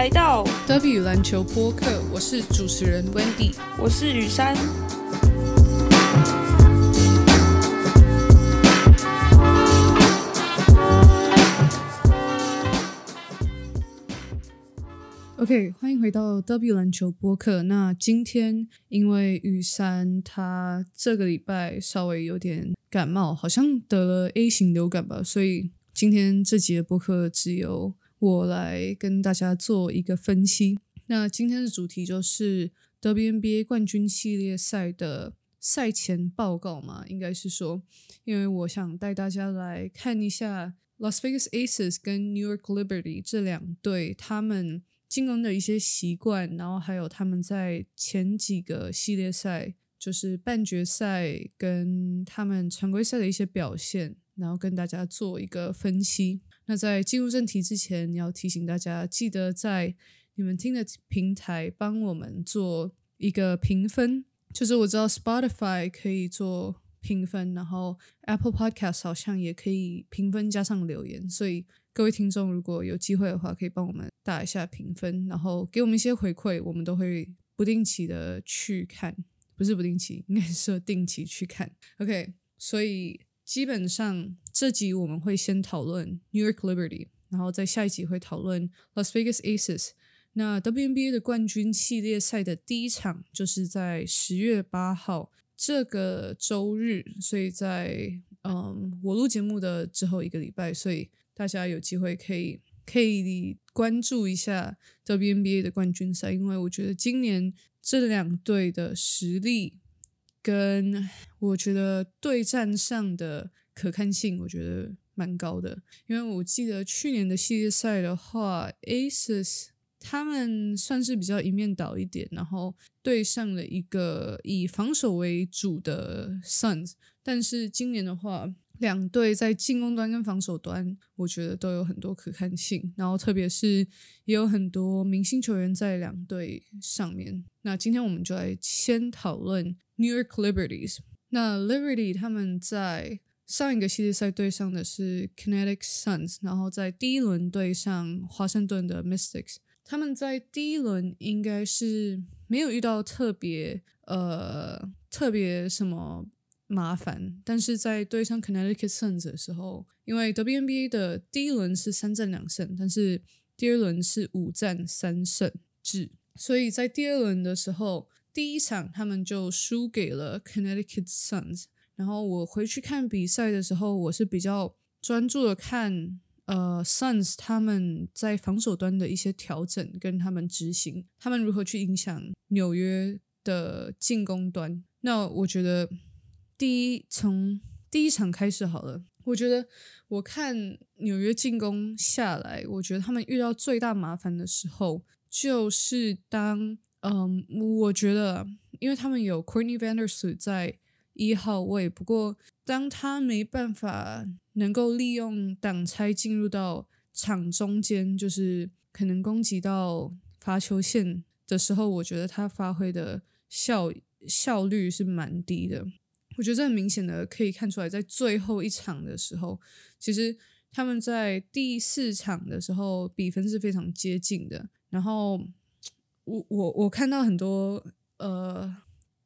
来到 W 篮球播客，我是主持人 Wendy。我是雨珊。OK，欢迎回到 W 篮球播客。那今天因为雨珊她这个礼拜稍微有点感冒，好像得了 A 型流感吧，所以今天这集的播客只有我来跟大家做一个分析。那今天的主题就是 WNBA 冠军系列赛的赛前报告嘛，应该是说，因为我想带大家来看一下 Las Vegas Aces 跟 New York Liberty 这两队他们进攻的一些习惯，然后还有他们在前几个系列赛，就是半决赛跟他们常规赛的一些表现，然后跟大家做一个分析。那在进入正题之前，要提醒大家，记得在你们听的平台帮我们做一个评分。就是我知道 Spotify 可以做评分，然后 Apple Podcast 好像也可以评分加上留言，所以各位听众如果有机会的话，可以帮我们打一下评分，然后给我们一些回馈，我们都会不定期的去看，不是不定期，应该是定期去看。OK，所以基本上这集我们会先讨论 New York Liberty，然后在下一集会讨论 Las Vegas Aces。那 WNBA 的冠军系列赛的第一场就是在十月八号这个周日，所以在嗯我录节目的之后一个礼拜，所以大家有机会可以可以关注一下 WNBA 的冠军赛，因为我觉得今年这两队的实力跟我觉得对战上的可看性，我觉得蛮高的，因为我记得去年的系列赛的话，Aces。他们算是比较一面倒一点，然后对上了一个以防守为主的 Suns。但是今年的话，两队在进攻端跟防守端，我觉得都有很多可看性。然后特别是也有很多明星球员在两队上面。那今天我们就来先讨论 New York Liberties。那 Liberty 他们在上一个系列赛对上的是 Kinetic Suns，然后在第一轮对上华盛顿的 Mystics。他们在第一轮应该是没有遇到特别呃特别什么麻烦，但是在对上 Connecticut Suns 的时候，因为 WNBA 的第一轮是三战两胜，但是第二轮是五战三胜制，所以在第二轮的时候，第一场他们就输给了 Connecticut Suns。然后我回去看比赛的时候，我是比较专注的看。呃，Suns 他们在防守端的一些调整跟他们执行，他们如何去影响纽约的进攻端？那我觉得第一从第一场开始好了。我觉得我看纽约进攻下来，我觉得他们遇到最大麻烦的时候，就是当嗯，我觉得因为他们有 Courtney Vandersloot 在一号位，不过当他没办法。能够利用挡拆进入到场中间，就是可能攻击到罚球线的时候，我觉得他发挥的效效率是蛮低的。我觉得这很明显的可以看出来，在最后一场的时候，其实他们在第四场的时候比分是非常接近的。然后我我我看到很多呃，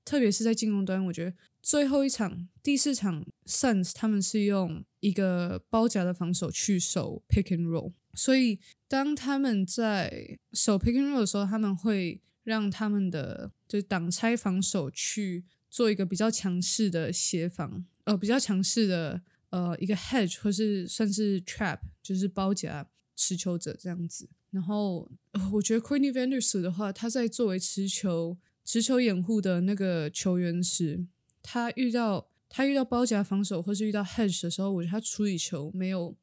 特别是在进攻端，我觉得。最后一场第四场，Suns 他们是用一个包夹的防守去守 pick and roll，所以当他们在守 pick and roll 的时候，他们会让他们的就是挡拆防守去做一个比较强势的协防，呃，比较强势的呃一个 hedge 或是算是 trap，就是包夹持球者这样子。然后我觉得 Queenie Vanders 的话，他在作为持球持球掩护的那个球员时。他遇到他遇到包夹防守或是遇到 hedge 的时候，我觉得他处理球没有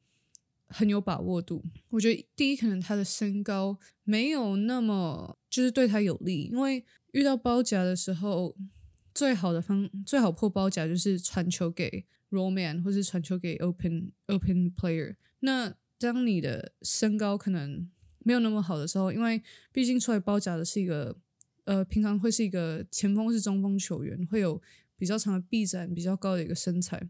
很有把握度。我觉得第一可能他的身高没有那么就是对他有利，因为遇到包夹的时候，最好的方最好破包夹就是传球给 Roman 或是传球给 open open player。那当你的身高可能没有那么好的时候，因为毕竟出来包夹的是一个呃平常会是一个前锋是中锋球员，会有。比较长的臂展，比较高的一个身材。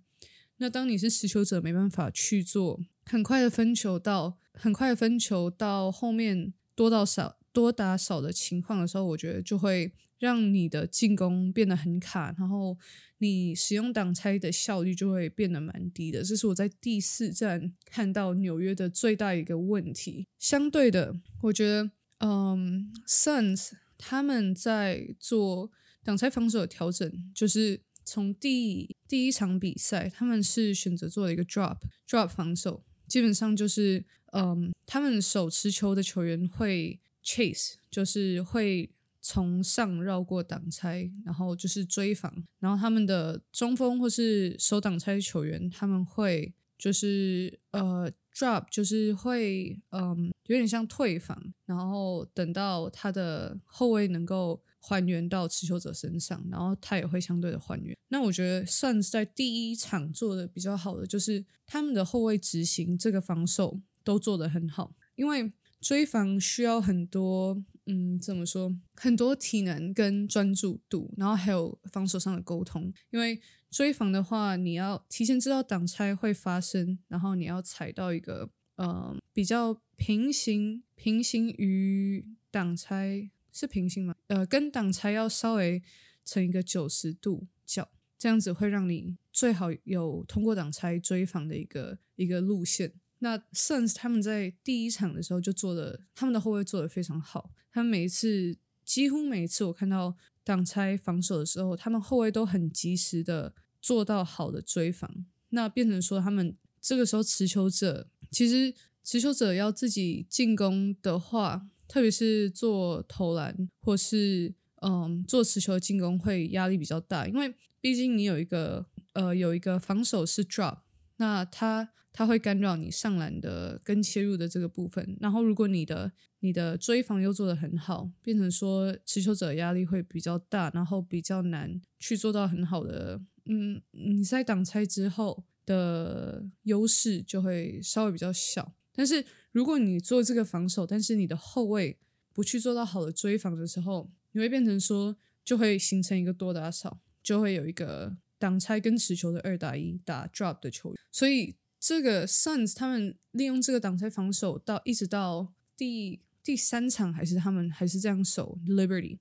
那当你是持球者，没办法去做很快的分球到很快的分球到后面多到少多打少的情况的时候，我觉得就会让你的进攻变得很卡，然后你使用挡拆的效率就会变得蛮低的。这是我在第四站看到纽约的最大一个问题。相对的，我觉得，嗯，Suns 他们在做挡拆防守的调整，就是从第第一场比赛，他们是选择做了一个 drop drop 防守，基本上就是。嗯，他们手持球的球员会 chase，就是会从上绕过挡拆，然后就是追防。然后他们的中锋或是手挡拆球员，他们会就是呃 drop，就是会嗯有点像退防，然后等到他的后卫能够还原到持球者身上，然后他也会相对的还原。那我觉得算是在第一场做的比较好的，就是他们的后卫执行这个防守。都做得很好，因为追防需要很多，嗯，怎么说？很多体能跟专注度，然后还有防守上的沟通。因为追防的话，你要提前知道挡拆会发生，然后你要踩到一个，呃，比较平行，平行于挡拆是平行吗？呃，跟挡拆要稍微成一个九十度角，这样子会让你最好有通过挡拆追防的一个一个路线。那 Suns 他们在第一场的时候就做的，他们的后卫做的非常好。他们每一次，几乎每一次我看到挡拆防守的时候，他们后卫都很及时的做到好的追防。那变成说，他们这个时候持球者，其实持球者要自己进攻的话，特别是做投篮或是嗯做持球进攻，会压力比较大，因为毕竟你有一个呃有一个防守是 drop，那他。它会干扰你上篮的跟切入的这个部分，然后如果你的你的追防又做得很好，变成说持球者压力会比较大，然后比较难去做到很好的，嗯，你在挡拆之后的优势就会稍微比较小。但是如果你做这个防守，但是你的后卫不去做到好的追防的时候，你会变成说就会形成一个多打少，就会有一个挡拆跟持球的二打一打 drop 的球员，所以。这个 Suns 他们利用这个挡拆防守到一直到第第三场还是他们还是这样守 Liberty，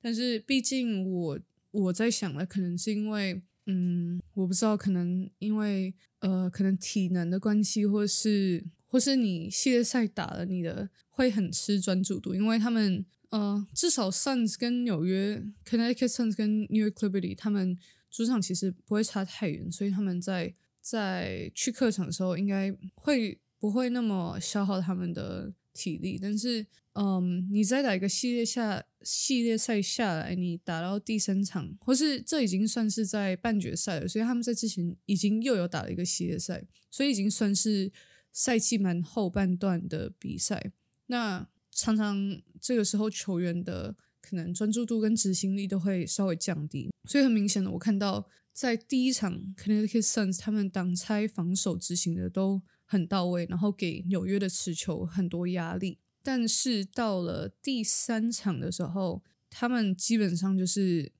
但是毕竟我我在想了，可能是因为嗯我不知道，可能因为呃可能体能的关系，或是或是你系列赛打了你的会很吃专注度，因为他们呃至少 Suns 跟纽约 Connecticut Suns 跟 New York Liberty 他们主场其实不会差太远，所以他们在。在去客场的时候，应该会不会那么消耗他们的体力？但是，嗯，你再打一个系列下系列赛下来，你打到第三场，或是这已经算是在半决赛了，所以他们在之前已经又有打了一个系列赛，所以已经算是赛季蛮后半段的比赛。那常常这个时候球员的可能专注度跟执行力都会稍微降低，所以很明显的，我看到。在第一场 Connecticut Suns，他们挡拆防守执行的都很到位，然后给纽约的持球很多压力。但是到了第三场的时候，他们基本上就是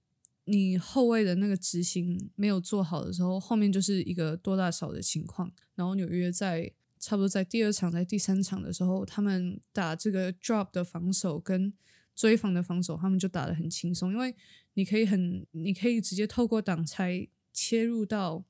你后卫的那个执行没有做好的时候，后面就是一个多大少的情况。然后纽约在差不多在第二场、在第三场的时候，他们打这个 drop 的防守跟追防的防守，他们就打得很轻松，因为。你可以很，你可以直接透过挡拆切入到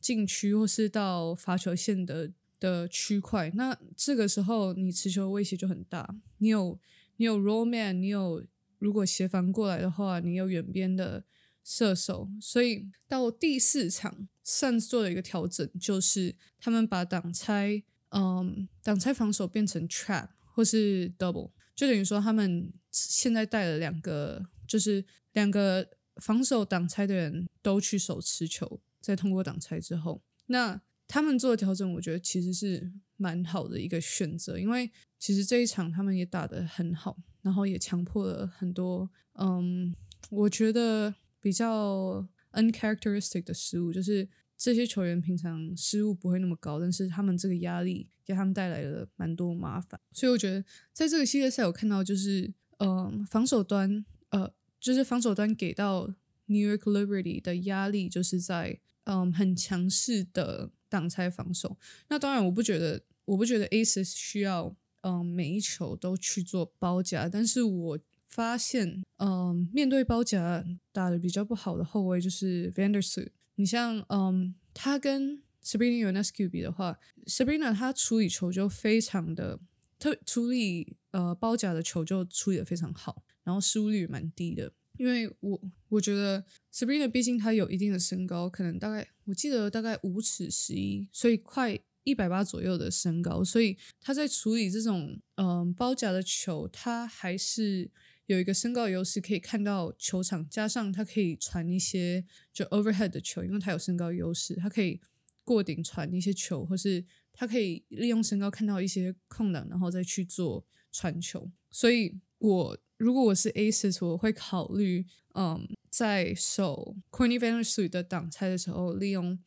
禁区或是到罚球线的的区块。那这个时候你持球威胁就很大。你有你有 roll man，你有如果协防过来的话，你有远边的射手。所以到第四场擅自做了一个调整，就是他们把挡拆，嗯，挡拆防守变成 trap 或是 double，就等于说他们现在带了两个，就是。两个防守挡拆的人都去守持球，在通过挡拆之后，那他们做的调整，我觉得其实是蛮好的一个选择，因为其实这一场他们也打得很好，然后也强迫了很多，嗯，我觉得比较 uncharacteristic 的失误，就是这些球员平常失误不会那么高，但是他们这个压力给他们带来了蛮多麻烦，所以我觉得在这个系列赛，我看到就是，嗯，防守端，呃。就是防守端给到 New York Liberty 的压力，就是在嗯很强势的挡拆防守。那当然，我不觉得，我不觉得 Aces 需要嗯每一球都去做包夹，但是我发现嗯面对包夹打的比较不好的后卫就是 Vandersloot。你像嗯他跟 Sabrina Ionescu 比的话，Sabrina 他处理球就非常的特处理呃包夹的球就处理的非常好，然后失误率蛮低的。因为我我觉得 Sabrina 毕竟她有一定的身高，可能大概我记得大概五尺十一，所以快一百八左右的身高，所以她在处理这种嗯包夹的球，她还是有一个身高优势，可以看到球场，加上他可以传一些就 overhead 的球，因为他有身高优势，他可以过顶传一些球，或是他可以利用身高看到一些空档，然后再去做传球，所以我。如果我是 Aces，我会考虑，嗯，在守 Corny Vandersloot 的挡拆的时候，利用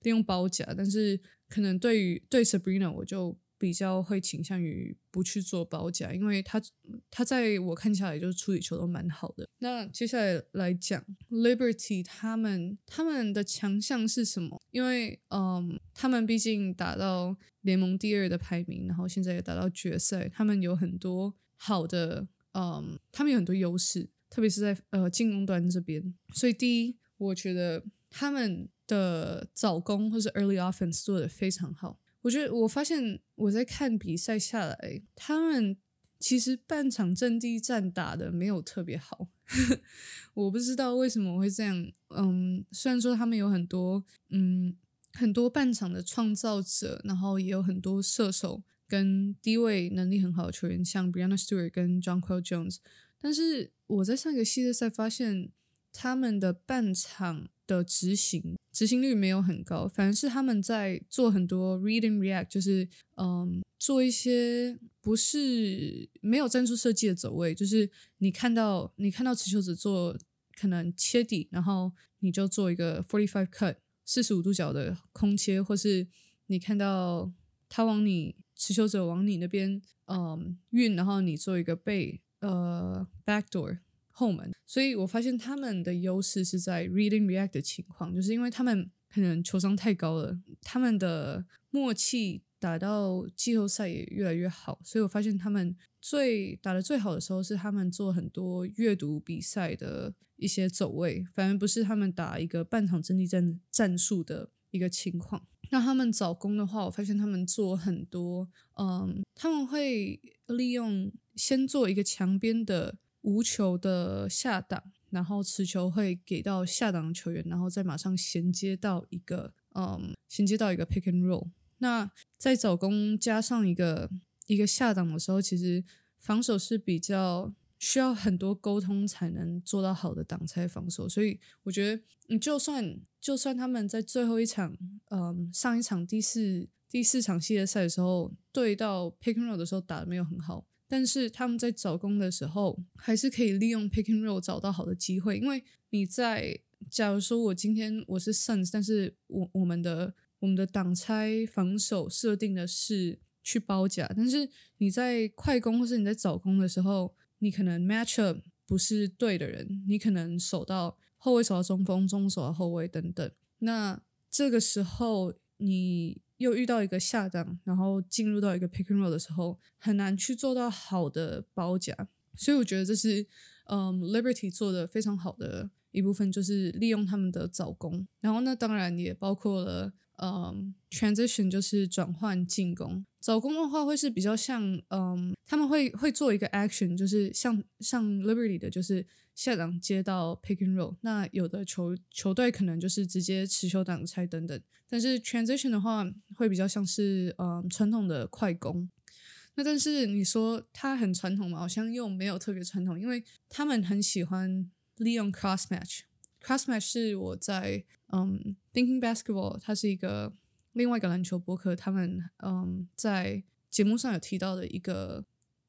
利用包夹。但是可能对于对 Sabrina，我就比较会倾向于不去做包夹，因为他他在我看起来就是处理球都蛮好的。那接下来来讲 Liberty，他们他们的强项是什么？因为嗯，他们毕竟打到联盟第二的排名，然后现在也打到决赛，他们有很多好的。嗯，他们有很多优势，特别是在呃进攻端这边。所以第一，我觉得他们的早攻或是 early offense 做的非常好。我觉得我发现我在看比赛下来，他们其实半场阵地战打的没有特别好。我不知道为什么会这样。嗯，虽然说他们有很多嗯很多半场的创造者，然后也有很多射手。跟低位能力很好的球员，像 Brianna Stewart 跟 John Quill Jones，但是我在上一个系列赛发现他们的半场的执行执行率没有很高，反而是他们在做很多 read and react，就是嗯做一些不是没有战术设计的走位，就是你看到你看到持球者做可能切底，然后你就做一个 forty five cut 四十五度角的空切，或是你看到他往你。持球者往你那边，嗯，运，然后你做一个背，呃，backdoor 后门。所以我发现他们的优势是在 reading react 的情况，就是因为他们可能球商太高了，他们的默契打到季后赛也越来越好。所以我发现他们最打的最好的时候是他们做很多阅读比赛的一些走位，反而不是他们打一个半场阵地战战术的一个情况。那他们找工的话，我发现他们做很多，嗯，他们会利用先做一个墙边的无球的下档，然后持球会给到下档的球员，然后再马上衔接到一个，嗯，衔接到一个 pick and roll。那在找攻加上一个一个下档的时候，其实防守是比较。需要很多沟通才能做到好的挡拆防守，所以我觉得，你就算就算他们在最后一场，嗯，上一场第四第四场系列赛的时候，对到 pick and roll 的时候打的没有很好，但是他们在找攻的时候，还是可以利用 pick and roll 找到好的机会。因为你在假如说我今天我是 Suns，但是我我们的我们的挡拆防守设定的是去包夹，但是你在快攻或是你在找攻的时候。你可能 match up 不是对的人，你可能守到后卫，守到中锋，中守到后卫等等。那这个时候你又遇到一个下档，然后进入到一个 pick and roll 的时候，很难去做到好的包夹。所以我觉得这是嗯 Liberty 做的非常好的一部分，就是利用他们的早攻。然后呢当然也包括了。嗯，transition 就是转换进攻，早攻的话会是比较像，嗯，他们会会做一个 action，就是像像 Liberty 的，就是下档接到 pick and roll。那有的球球队可能就是直接持球挡拆等等，但是 transition 的话会比较像是，嗯，传统的快攻。那但是你说它很传统嘛？好像又没有特别传统，因为他们很喜欢利用 cross match。cross match 是我在嗯，Thinking Basketball，它是一个另外一个篮球博客，他们嗯在节目上有提到的一个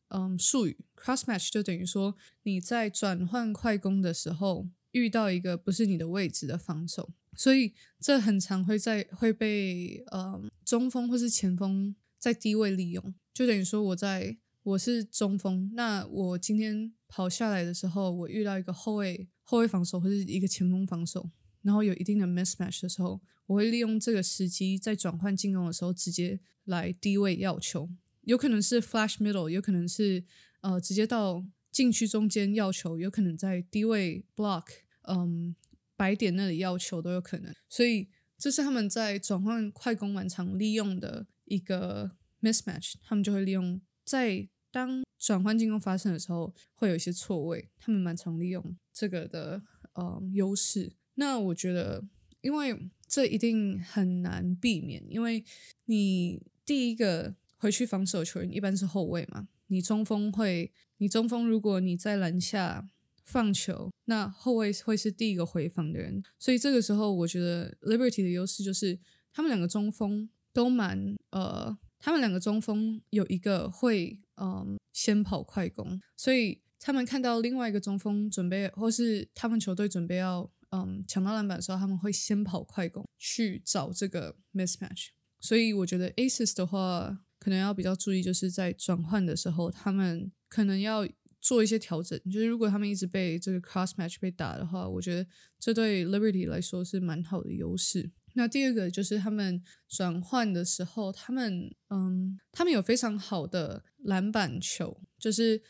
嗯术语，cross match 就等于说你在转换快攻的时候遇到一个不是你的位置的防守，所以这很常会在会被嗯中锋或是前锋在低位利用，就等于说我在我是中锋，那我今天跑下来的时候，我遇到一个后卫后卫防守或者一个前锋防守。然后有一定的 mismatch 的时候，我会利用这个时机在转换进攻的时候直接来低位要球，有可能是 flash middle，有可能是呃直接到禁区中间要球，有可能在低位 block，嗯，白点那里要球都有可能。所以这是他们在转换快攻蛮常利用的一个 mismatch，他们就会利用在当转换进攻发生的时候会有一些错位，他们蛮常利用这个的呃优势。那我觉得，因为这一定很难避免，因为你第一个回去防守球员一般是后卫嘛，你中锋会，你中锋如果你在篮下放球，那后卫会是第一个回防的人，所以这个时候我觉得 Liberty 的优势就是他们两个中锋都蛮呃，他们两个中锋有一个会嗯先跑快攻，所以他们看到另外一个中锋准备，或是他们球队准备要。嗯，抢到篮板的时候，他们会先跑快攻去找这个 mismatch。所以我觉得 Aces 的话，可能要比较注意，就是在转换的时候，他们可能要做一些调整。就是如果他们一直被这个 cross match 被打的话，我觉得这对 Liberty 来说是蛮好的优势。那第二个就是他们转换的时候，他们嗯，他们有非常好的篮板球，就是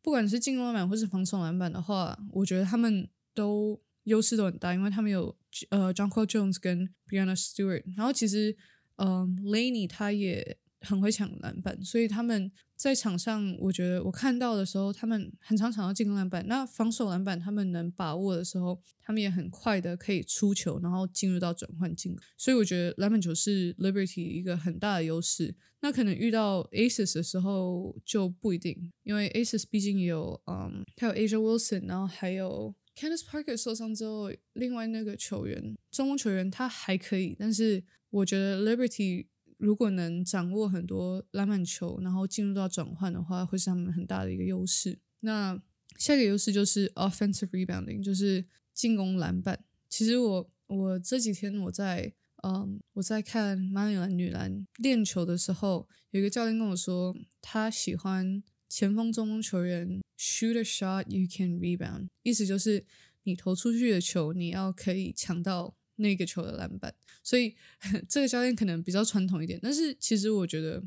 不管是进攻篮板或是防守篮板的话，我觉得他们都。优势都很大，因为他们有呃 j o h n c o Jones 跟 Brianna Stewart，然后其实嗯 Laney 他也很会抢篮板，所以他们在场上，我觉得我看到的时候，他们很常抢到进攻篮板。那防守篮板他们能把握的时候，他们也很快的可以出球，然后进入到转换进攻。所以我觉得篮板球是 Liberty 一个很大的优势。那可能遇到 Aces 的时候就不一定，因为 Aces 毕竟有嗯，他有 Asia Wilson，然后还有。Candice Parker 受伤之后，另外那个球员，中锋球员他还可以，但是我觉得 Liberty 如果能掌握很多篮板球，然后进入到转换的话，会是他们很大的一个优势。那下一个优势就是 offensive rebounding，就是进攻篮板。其实我我这几天我在嗯我在看马里兰女篮练球的时候，有一个教练跟我说，他喜欢。前锋、中锋球员 shoot a shot you can rebound，意思就是你投出去的球，你要可以抢到那个球的篮板。所以这个教练可能比较传统一点，但是其实我觉得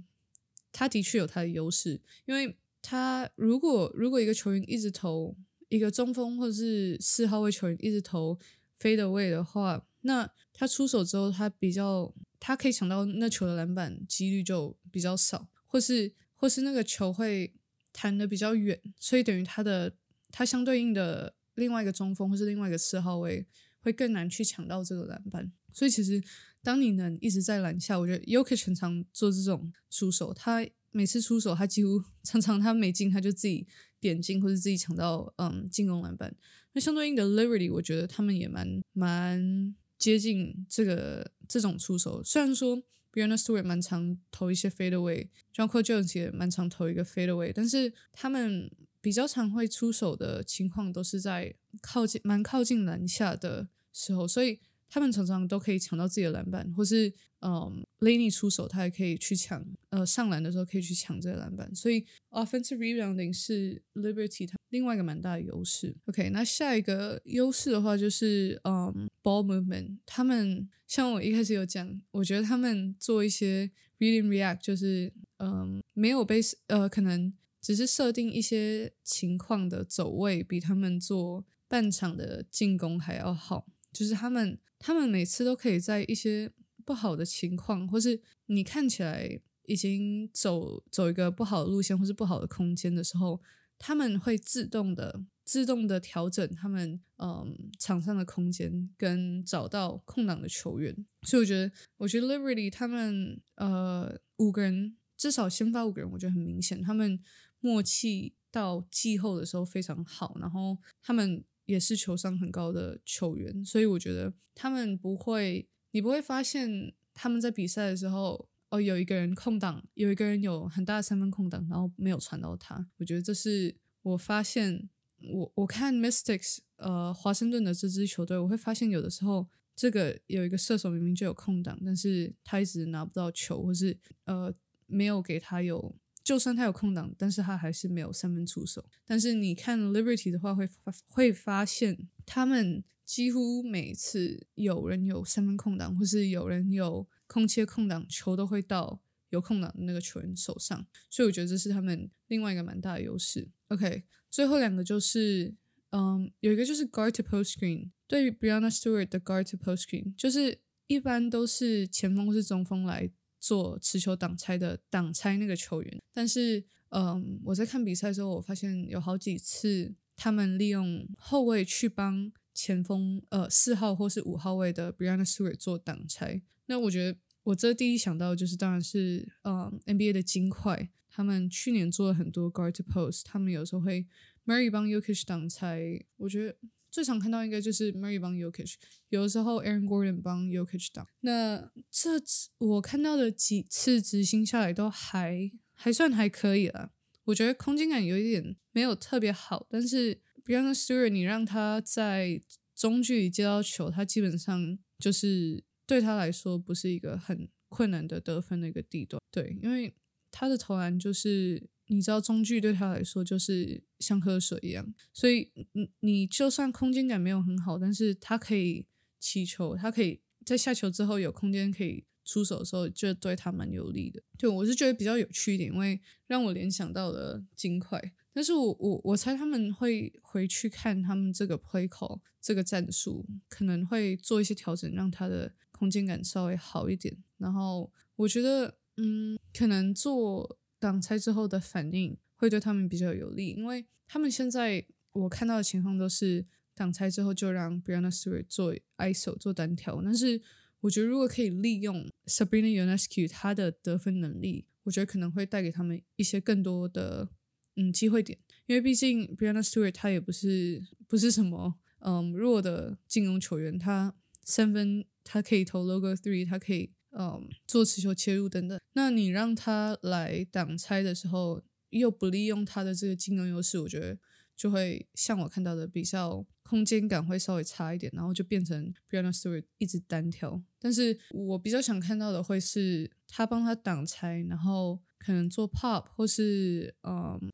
他的确有他的优势，因为他如果如果一个球员一直投一个中锋或者是四号位球员一直投飞的位的话，那他出手之后，他比较他可以抢到那球的篮板几率就比较少，或是或是那个球会。弹的比较远，所以等于他的他相对应的另外一个中锋或是另外一个四号位会更难去抢到这个篮板。所以其实当你能一直在篮下，我觉得 Yoke 常常做这种出手，他每次出手他几乎 常常他没进他就自己点进或者自己抢到嗯进攻篮板。那相对应的 Liberty，我觉得他们也蛮蛮接近这个这种出手，虽然说。Brianna Stewart 蛮常投一些 fade away，John c o l Jones 也蛮常投一个 fade away，但是他们比较常会出手的情况都是在靠近蛮靠近篮下的时候，所以。他们常常都可以抢到自己的篮板，或是嗯，Laney 出手，他也可以去抢，呃，上篮的时候可以去抢这个篮板。所以 offensive rebounding 是 Liberty 它另外一个蛮大的优势。OK，那下一个优势的话就是嗯，ball movement。他们像我一开始有讲，我觉得他们做一些 reading react，就是嗯，没有被呃，可能只是设定一些情况的走位，比他们做半场的进攻还要好。就是他们，他们每次都可以在一些不好的情况，或是你看起来已经走走一个不好的路线，或是不好的空间的时候，他们会自动的、自动的调整他们嗯场上的空间，跟找到空档的球员。所以我觉得，我觉得 Liberty 他们呃五个人至少先发五个人，我觉得很明显，他们默契到季后的时候非常好，然后他们。也是球商很高的球员，所以我觉得他们不会，你不会发现他们在比赛的时候，哦，有一个人空档，有一个人有很大的三分空档，然后没有传到他。我觉得这是我发现，我我看 Mystics，呃，华盛顿的这支球队，我会发现有的时候这个有一个射手明明就有空档，但是他一直拿不到球，或是呃没有给他有。就算他有空档，但是他还是没有三分出手。但是你看 Liberty 的话，会发会发现他们几乎每次有人有三分空档，或是有人有空切空档，球都会到有空档的那个球员手上，所以我觉得这是他们另外一个蛮大的优势。OK，最后两个就是，嗯，有一个就是 guard to post screen，对于 Brianna Stewart 的 guard to post screen，就是一般都是前锋是中锋来做持球挡拆的挡拆那个球员，但是，嗯，我在看比赛的时候，我发现有好几次他们利用后卫去帮前锋，呃，四号或是五号位的 Brianna Stewart 做挡拆，那我觉得。我这第一想到就是，当然是嗯 NBA 的金块，他们去年做了很多 guard to post，他们有时候会 Mary 帮 Yokish 挡拆，我觉得最常看到应该就是 Murray 帮 Yokish，有的时候 Aaron Gordon 帮 Yokish 挡。那这我看到的几次执行下来都还还算还可以了，我觉得空间感有一点没有特别好，但是 b r i a n n Stewart 你让他在中距离接到球，他基本上就是。对他来说不是一个很困难的得分的一个地段，对，因为他的投篮就是你知道中距对他来说就是像喝水一样，所以你你就算空间感没有很好，但是他可以起球，他可以在下球之后有空间可以出手的时候，就对他蛮有利的。对我是觉得比较有趣一点，因为让我联想到了金块。但是我我我猜他们会回去看他们这个 play call 这个战术，可能会做一些调整，让他的空间感稍微好一点。然后我觉得，嗯，可能做挡拆之后的反应会对他们比较有利，因为他们现在我看到的情况都是挡拆之后就让 Brianna Stewart 做 iso 做单挑。但是我觉得如果可以利用 Sabrina Ionescu 她的得分能力，我觉得可能会带给他们一些更多的。嗯，机会点，因为毕竟 Brianna Stewart 他也不是不是什么嗯弱的进攻球员，他三分他可以投 logo three，他可以嗯做持球切入等等。那你让他来挡拆的时候，又不利用他的这个进攻优势，我觉得就会像我看到的比较空间感会稍微差一点，然后就变成 Brianna Stewart 一直单挑。但是我比较想看到的会是他帮他挡拆，然后可能做 pop 或是嗯。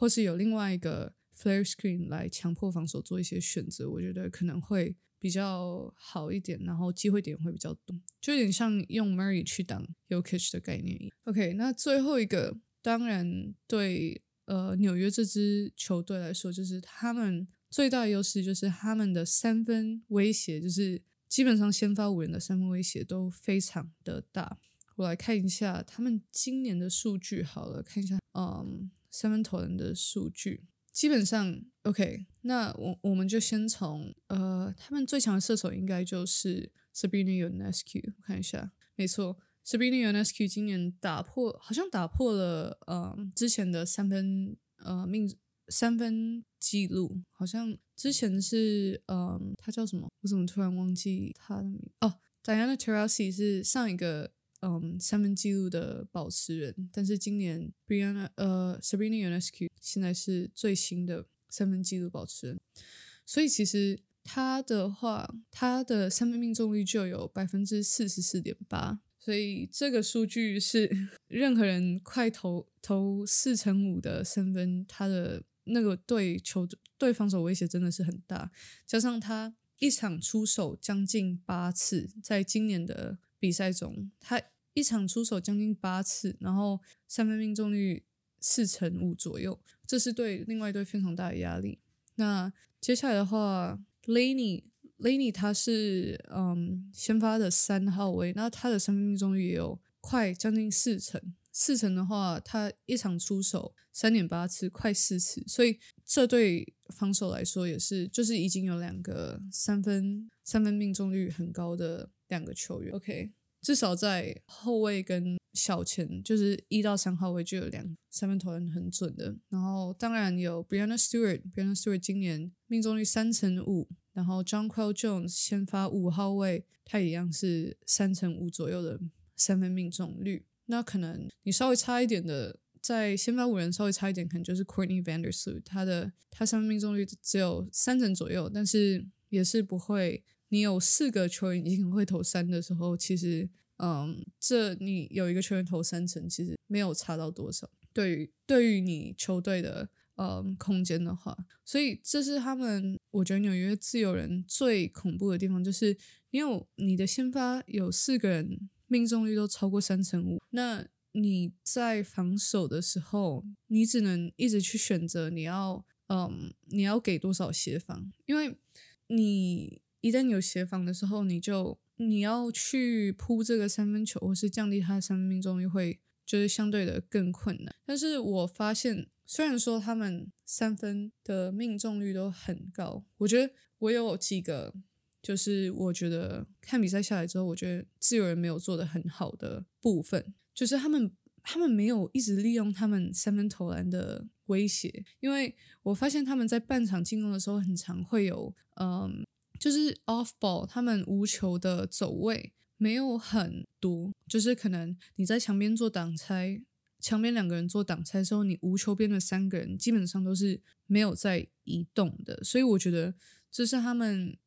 或是有另外一个 flare screen 来强迫防守做一些选择，我觉得可能会比较好一点，然后机会点会比较多，就有点像用 Murray 去挡 Yokish 的概念。OK，那最后一个，当然对呃纽约这支球队来说，就是他们最大的优势就是他们的三分威胁，就是基本上先发五人的三分威胁都非常的大。我来看一下他们今年的数据，好了，看一下，嗯。三分投篮的数据基本上 OK，那我我们就先从呃，他们最强的射手应该就是 Sabrina Ionescu，我看一下，没错，Sabrina Ionescu 今年打破，好像打破了呃之前的三分呃命三分记录，好像之前是呃他叫什么？我怎么突然忘记他的名？哦，Diana Taurasi 是上一个。嗯，三分记录的保持人，但是今年 Brianna 呃 Sabrina Ionescu 现在是最新的三分记录保持人，所以其实他的话，他的三分命中率就有百分之四十四点八，所以这个数据是 任何人快投投四成五的三分，他的那个对球对防守威胁真的是很大，加上他一场出手将近八次，在今年的。比赛中，他一场出手将近八次，然后三分命中率四成五左右，这是对另外一队非常大的压力。那接下来的话，Lenny，Lenny 他是嗯先发的三号位，那他的三分命中率也有快将近四成，四成的话，他一场出手三点八次，快四次，所以这对防守来说也是，就是已经有两个三分三分命中率很高的。两个球员，OK，至少在后卫跟小前，就是一到三号位就有两三分投篮很准的。然后当然有 Brianna Stewart，Brianna Stewart 今年命中率三成五。然后 John Quill Jones 先发五号位，他一样是三成五左右的三分命中率。那可能你稍微差一点的，在先发五人稍微差一点，可能就是 Courtney Vandersloot，他的他三分命中率只有三成左右，但是也是不会。你有四个球员已经很会投三的时候，其实，嗯，这你有一个球员投三成，其实没有差到多少。对于对于你球队的嗯空间的话，所以这是他们，我觉得纽约自由人最恐怖的地方，就是你有你的先发有四个人命中率都超过三成五，那你在防守的时候，你只能一直去选择你要，嗯，你要给多少协防，因为你一旦有协防的时候，你就你要去扑这个三分球，或是降低他的三分命中率，会就是相对的更困难。但是我发现，虽然说他们三分的命中率都很高，我觉得我有几个。就是我觉得看比赛下来之后，我觉得自由人没有做的很好的部分，就是他们他们没有一直利用他们三分投篮的威胁，因为我发现他们在半场进攻的时候，很常会有嗯，就是 off ball，他们无球的走位没有很多，就是可能你在墙边做挡拆，墙边两个人做挡拆之后，你无球边的三个人基本上都是没有在移动的，所以我觉得这是他们。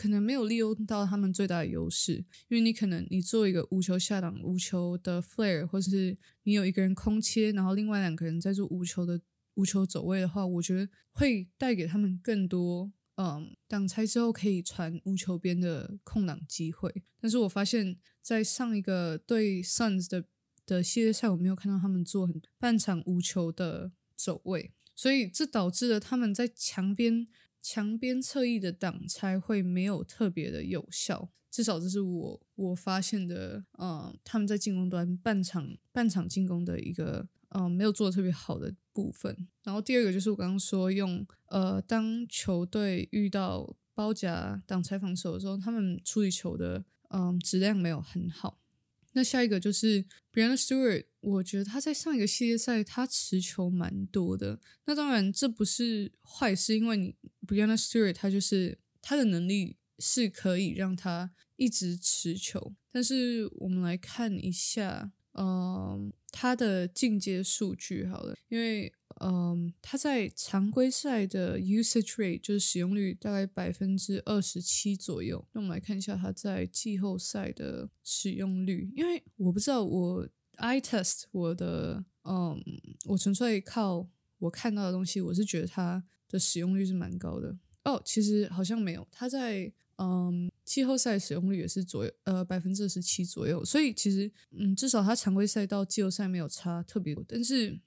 可能没有利用到他们最大的优势，因为你可能你做一个无球下档、无球的 flare，或者是你有一个人空切，然后另外两个人在做无球的无球走位的话，我觉得会带给他们更多嗯挡拆之后可以传无球边的空档机会。但是我发现，在上一个对 Suns 的的系列赛，我没有看到他们做很半场无球的走位，所以这导致了他们在墙边。墙边侧翼的挡拆会没有特别的有效，至少这是我我发现的。呃，他们在进攻端半场半场进攻的一个呃没有做的特别好的部分。然后第二个就是我刚刚说用呃，当球队遇到包夹挡拆防守的时候，他们处理球的嗯质量没有很好。那下一个就是 Brianna Stewart，我觉得他在上一个系列赛他持球蛮多的。那当然这不是坏事，因为你 Brianna Stewart 他就是他的能力是可以让他一直持球。但是我们来看一下，嗯，他的进阶数据好了，因为。嗯，他在常规赛的 usage rate 就是使用率大概百分之二十七左右。那我们来看一下他在季后赛的使用率，因为我不知道我 i test 我的，嗯，我纯粹靠我看到的东西，我是觉得他的使用率是蛮高的。哦，其实好像没有，他在嗯季后赛使用率也是左右，呃百分之二十七左右。所以其实嗯，至少他常规赛到季后赛没有差特别多，但是。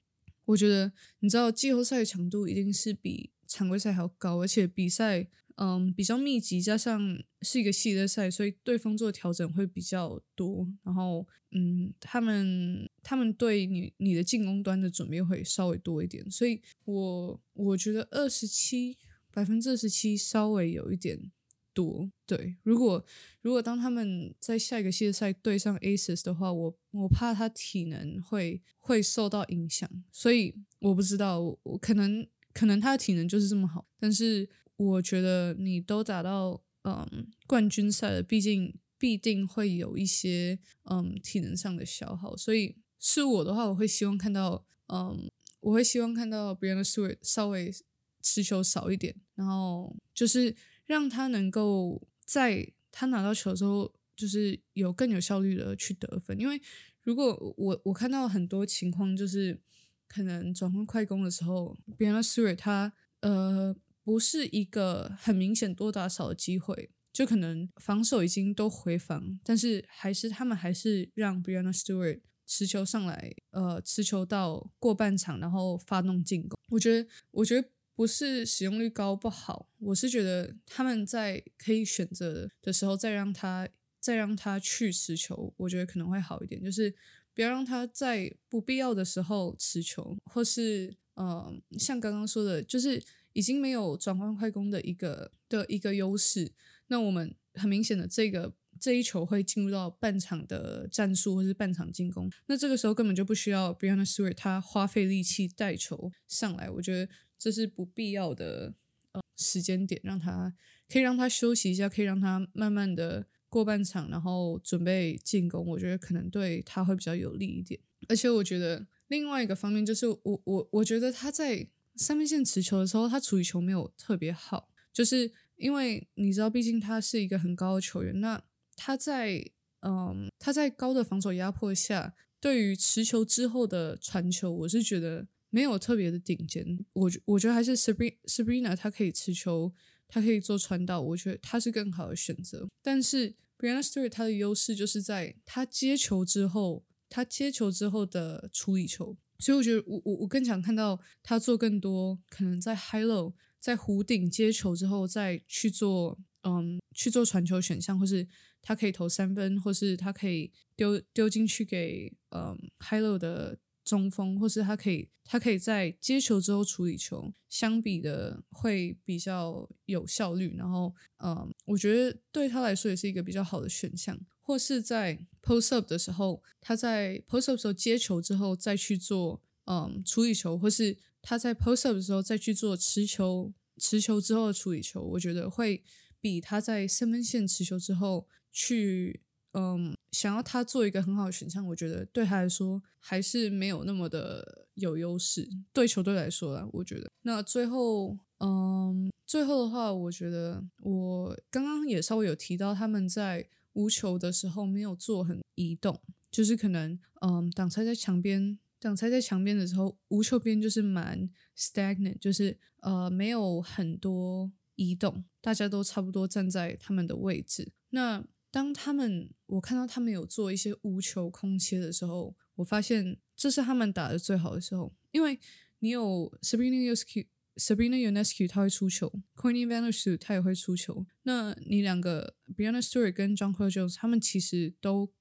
我觉得，你知道季后赛强度一定是比常规赛还要高，而且比赛嗯比较密集，加上是一个系列赛，所以对方做调整会比较多。然后嗯，他们他们对你你的进攻端的准备会稍微多一点，所以我我觉得二十七百分之二十七稍微有一点。多对，如果如果当他们在下一个系列赛对上 Aces 的话，我我怕他体能会会受到影响，所以我不知道，我可能可能他的体能就是这么好，但是我觉得你都打到嗯冠军赛了，毕竟必定会有一些嗯体能上的消耗，所以是我的话，我会希望看到嗯我会希望看到 Brianna Stewart 稍微持球少一点，然后就是。让他能够在他拿到球之后，就是有更有效率的去得分。因为如果我我看到很多情况，就是可能转换快攻的时候 b i a n a s t e w a r t 他呃不是一个很明显多打少的机会，就可能防守已经都回防，但是还是他们还是让 b i a n a s t e w a r t 持球上来，呃，持球到过半场，然后发动进攻。我觉得，我觉得。不是使用率高不好，我是觉得他们在可以选择的时候再让他再让他去持球，我觉得可能会好一点。就是不要让他在不必要的时候持球，或是呃像刚刚说的，就是已经没有转换快攻的一个的一个优势。那我们很明显的这个这一球会进入到半场的战术或是半场进攻，那这个时候根本就不需要 Brianna Stewart 他花费力气带球上来，我觉得。这是不必要的呃时间点，让他可以让他休息一下，可以让他慢慢的过半场，然后准备进攻。我觉得可能对他会比较有利一点。而且我觉得另外一个方面就是，我我我觉得他在三分线持球的时候，他处理球没有特别好，就是因为你知道，毕竟他是一个很高的球员，那他在嗯他在高的防守压迫下，对于持球之后的传球，我是觉得。没有特别的顶尖，我觉我觉得还是 Sabrina，她可以持球，她可以做传导，我觉得她是更好的选择。但是 Brianna Stewart 她的优势就是在她接球之后，她接球之后的处理球。所以我觉得我我我更想看到她做更多，可能在 Hilo 在弧顶接球之后再去做嗯去做传球选项，或是他可以投三分，或是他可以丢丢进去给嗯 Hilo 的。中锋，或是他可以，他可以在接球之后处理球，相比的会比较有效率。然后，嗯，我觉得对他来说也是一个比较好的选项。或是在 post up 的时候，他在 post up 时候接球之后再去做，嗯，处理球，或是他在 post up 的时候再去做持球，持球之后的处理球，我觉得会比他在三分线持球之后去。嗯，想要他做一个很好的选项，我觉得对他来说还是没有那么的有优势。对球队来说啦，我觉得。那最后，嗯，最后的话，我觉得我刚刚也稍微有提到，他们在无球的时候没有做很移动，就是可能，嗯，挡拆在墙边，挡拆在墙边的时候，无球边就是蛮 stagnant，就是呃没有很多移动，大家都差不多站在他们的位置。那当他们我看到他们有做一些无球空切的时候，我发现这是他们打的最好的时候，因为你有 Sabrina y o s k i Sabrina Ionescu 他会出球 c o n y v a n u s 他也会出球，那你两个 Brianna Stewart 跟 John c o r Jones 他们其实都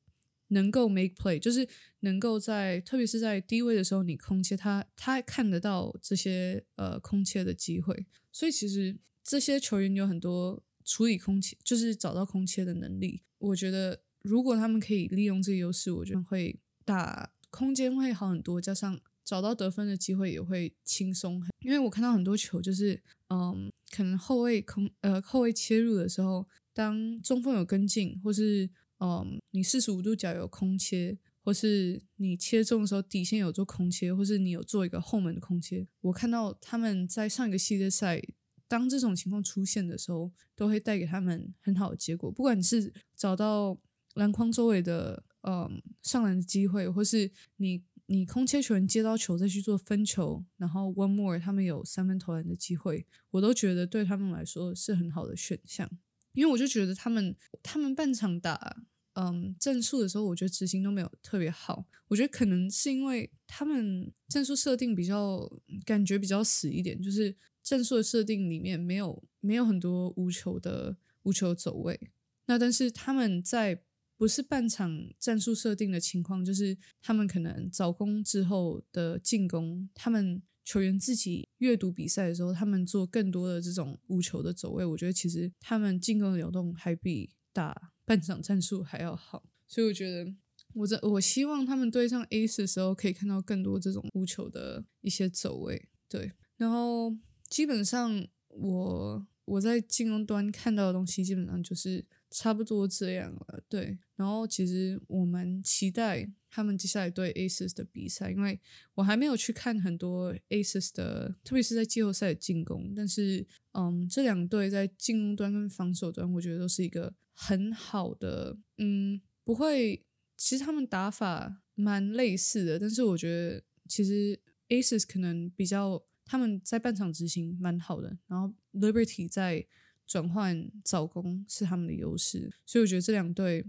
能够 make play，就是能够在特别是在低位的时候你空切他，他看得到这些呃空切的机会，所以其实这些球员有很多。处理空切就是找到空切的能力，我觉得如果他们可以利用这个优势，我觉得会打空间会好很多，加上找到得分的机会也会轻松很。因为我看到很多球就是，嗯，可能后卫空呃后卫切入的时候，当中锋有跟进，或是嗯你四十五度角有空切，或是你切中的时候底线有做空切，或是你有做一个后门的空切，我看到他们在上一个系列赛。当这种情况出现的时候，都会带给他们很好的结果。不管你是找到篮筐周围的嗯上篮的机会，或是你你空切球员接到球再去做分球，然后 one more 他们有三分投篮的机会，我都觉得对他们来说是很好的选项。因为我就觉得他们他们半场打嗯战术的时候，我觉得执行都没有特别好。我觉得可能是因为他们战术设定比较感觉比较死一点，就是。战术的设定里面没有没有很多无球的无球走位，那但是他们在不是半场战术设定的情况，就是他们可能早攻之后的进攻，他们球员自己阅读比赛的时候，他们做更多的这种无球的走位，我觉得其实他们进攻的流动还比打半场战术还要好，所以我觉得我在我希望他们对上 Ace 的时候可以看到更多这种无球的一些走位，对，然后。基本上，我我在进攻端看到的东西，基本上就是差不多这样了。对，然后其实我蛮期待他们接下来对 Aces 的比赛，因为我还没有去看很多 Aces 的，特别是在季后赛的进攻。但是，嗯，这两队在进攻端跟防守端，我觉得都是一个很好的，嗯，不会。其实他们打法蛮类似的，但是我觉得其实 Aces 可能比较。他们在半场执行蛮好的，然后 Liberty 在转换早攻是他们的优势，所以我觉得这两队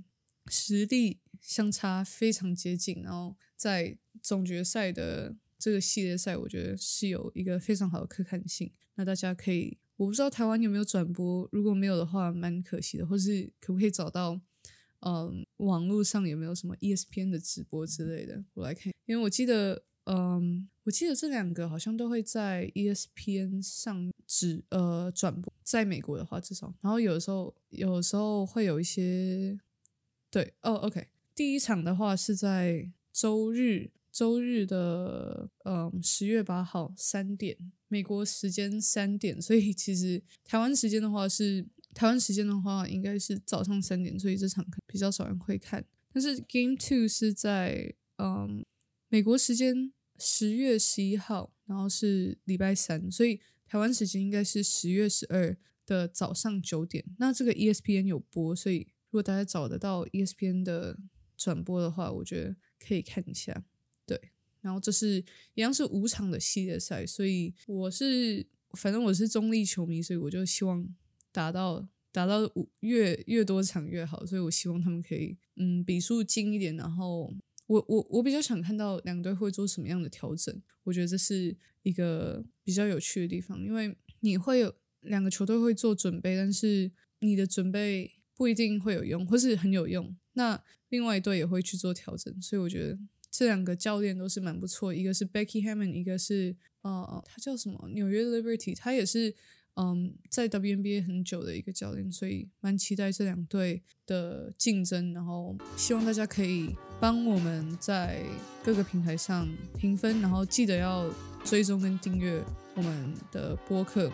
实力相差非常接近，然后在总决赛的这个系列赛，我觉得是有一个非常好的可看性。那大家可以，我不知道台湾有没有转播，如果没有的话，蛮可惜的，或是可不可以找到，嗯，网络上有没有什么 ESPN 的直播之类的，我来看，因为我记得。嗯，我记得这两个好像都会在 ESPN 上直呃转播，在美国的话至少，然后有的时候有时候会有一些对哦，OK，第一场的话是在周日，周日的嗯十月八号三点，美国时间三点，所以其实台湾时间的话是台湾时间的话应该是早上三点，所以这场比较少人会看，但是 Game Two 是在嗯。美国时间十月十一号，然后是礼拜三，所以台湾时间应该是十月十二的早上九点。那这个 ESPN 有播，所以如果大家找得到 ESPN 的转播的话，我觉得可以看一下。对，然后这是一样是五场的系列赛，所以我是反正我是中立球迷，所以我就希望达到达到五越越多场越好，所以我希望他们可以嗯比数近一点，然后。我我我比较想看到两队会做什么样的调整。我觉得这是一个比较有趣的地方，因为你会有两个球队会做准备，但是你的准备不一定会有用，或是很有用。那另外一队也会去做调整，所以我觉得这两个教练都是蛮不错。一个是 Becky Hammond，一个是呃，他叫什么？纽约 Liberty，他也是。嗯，在 WNBA 很久的一个教练，所以蛮期待这两队的竞争。然后希望大家可以帮我们在各个平台上评分，然后记得要追踪跟订阅我们的播客，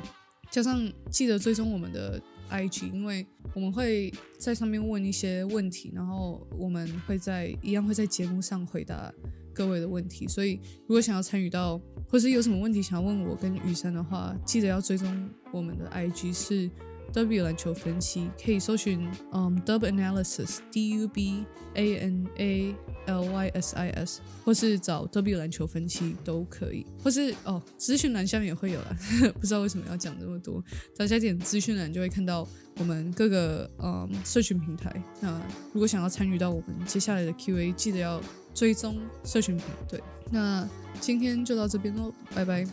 加上记得追踪我们的 IG，因为我们会在上面问一些问题，然后我们会在一样会在节目上回答各位的问题。所以如果想要参与到，或是有什么问题想要问我跟雨山的话，记得要追踪我们的 IG 是 W 篮球分析，可以搜寻嗯 Dub Analysis D U B A N A L Y S I S，或是找 W 篮球分析都可以，或是哦资讯栏下面也会有啦，不知道为什么要讲这么多，大家点资讯栏就会看到我们各个嗯社群平台。那如果想要参与到我们接下来的 Q&A，记得要追踪社群平对。那今天就到这边喽，拜拜。